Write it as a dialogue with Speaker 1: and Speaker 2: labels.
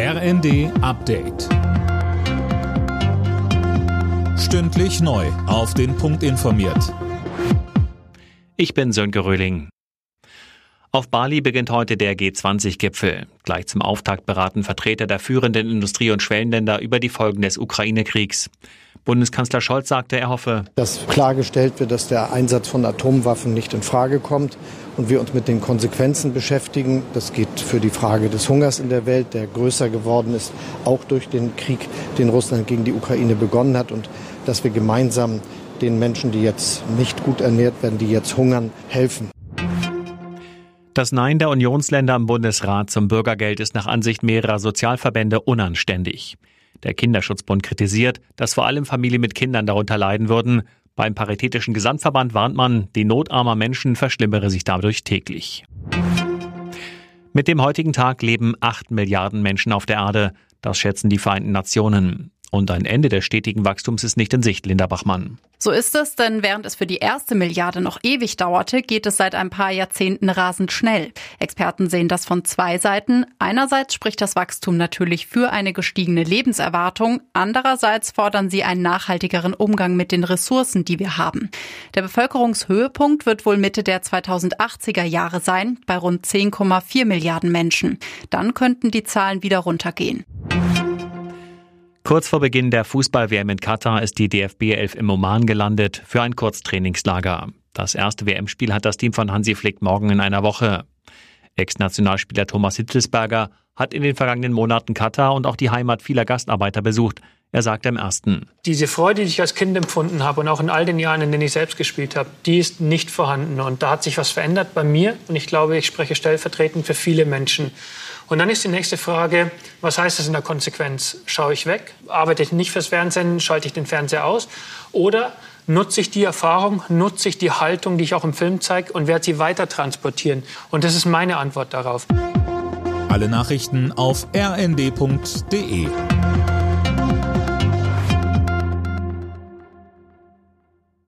Speaker 1: RND Update. Stündlich neu. Auf den Punkt informiert.
Speaker 2: Ich bin Sönke Röhling. Auf Bali beginnt heute der G20-Gipfel. Gleich zum Auftakt beraten Vertreter der führenden Industrie- und Schwellenländer über die Folgen des Ukraine-Kriegs. Bundeskanzler Scholz sagte, er hoffe,
Speaker 3: dass klargestellt wird, dass der Einsatz von Atomwaffen nicht in Frage kommt und wir uns mit den Konsequenzen beschäftigen. Das geht für die Frage des Hungers in der Welt, der größer geworden ist, auch durch den Krieg, den Russland gegen die Ukraine begonnen hat und dass wir gemeinsam den Menschen, die jetzt nicht gut ernährt werden, die jetzt hungern, helfen.
Speaker 2: Das Nein der Unionsländer im Bundesrat zum Bürgergeld ist nach Ansicht mehrerer Sozialverbände unanständig. Der Kinderschutzbund kritisiert, dass vor allem Familien mit Kindern darunter leiden würden. Beim Paritätischen Gesamtverband warnt man, die Not armer Menschen verschlimmere sich dadurch täglich. Mit dem heutigen Tag leben acht Milliarden Menschen auf der Erde. Das schätzen die Vereinten Nationen. Und ein Ende des stetigen Wachstums ist nicht in Sicht, Linda Bachmann.
Speaker 4: So ist es, denn während es für die erste Milliarde noch ewig dauerte, geht es seit ein paar Jahrzehnten rasend schnell. Experten sehen das von zwei Seiten. Einerseits spricht das Wachstum natürlich für eine gestiegene Lebenserwartung, andererseits fordern sie einen nachhaltigeren Umgang mit den Ressourcen, die wir haben. Der Bevölkerungshöhepunkt wird wohl Mitte der 2080er Jahre sein, bei rund 10,4 Milliarden Menschen. Dann könnten die Zahlen wieder runtergehen.
Speaker 2: Kurz vor Beginn der Fußball-WM in Katar ist die DFB 11 im Oman gelandet für ein Kurztrainingslager. Das erste WM-Spiel hat das Team von Hansi Flick morgen in einer Woche. Ex-Nationalspieler Thomas Hitzelsberger hat in den vergangenen Monaten Katar und auch die Heimat vieler Gastarbeiter besucht. Er sagt im ersten.
Speaker 5: Diese Freude, die ich als Kind empfunden habe und auch in all den Jahren, in denen ich selbst gespielt habe, die ist nicht vorhanden. Und da hat sich was verändert bei mir. Und ich glaube, ich spreche stellvertretend für viele Menschen. Und dann ist die nächste Frage, was heißt das in der Konsequenz? Schaue ich weg? Arbeite ich nicht fürs Fernsehen? Schalte ich den Fernseher aus? Oder nutze ich die Erfahrung, nutze ich die Haltung, die ich auch im Film zeige und werde sie weiter transportieren? Und das ist meine Antwort darauf.
Speaker 1: Alle Nachrichten auf rnd.de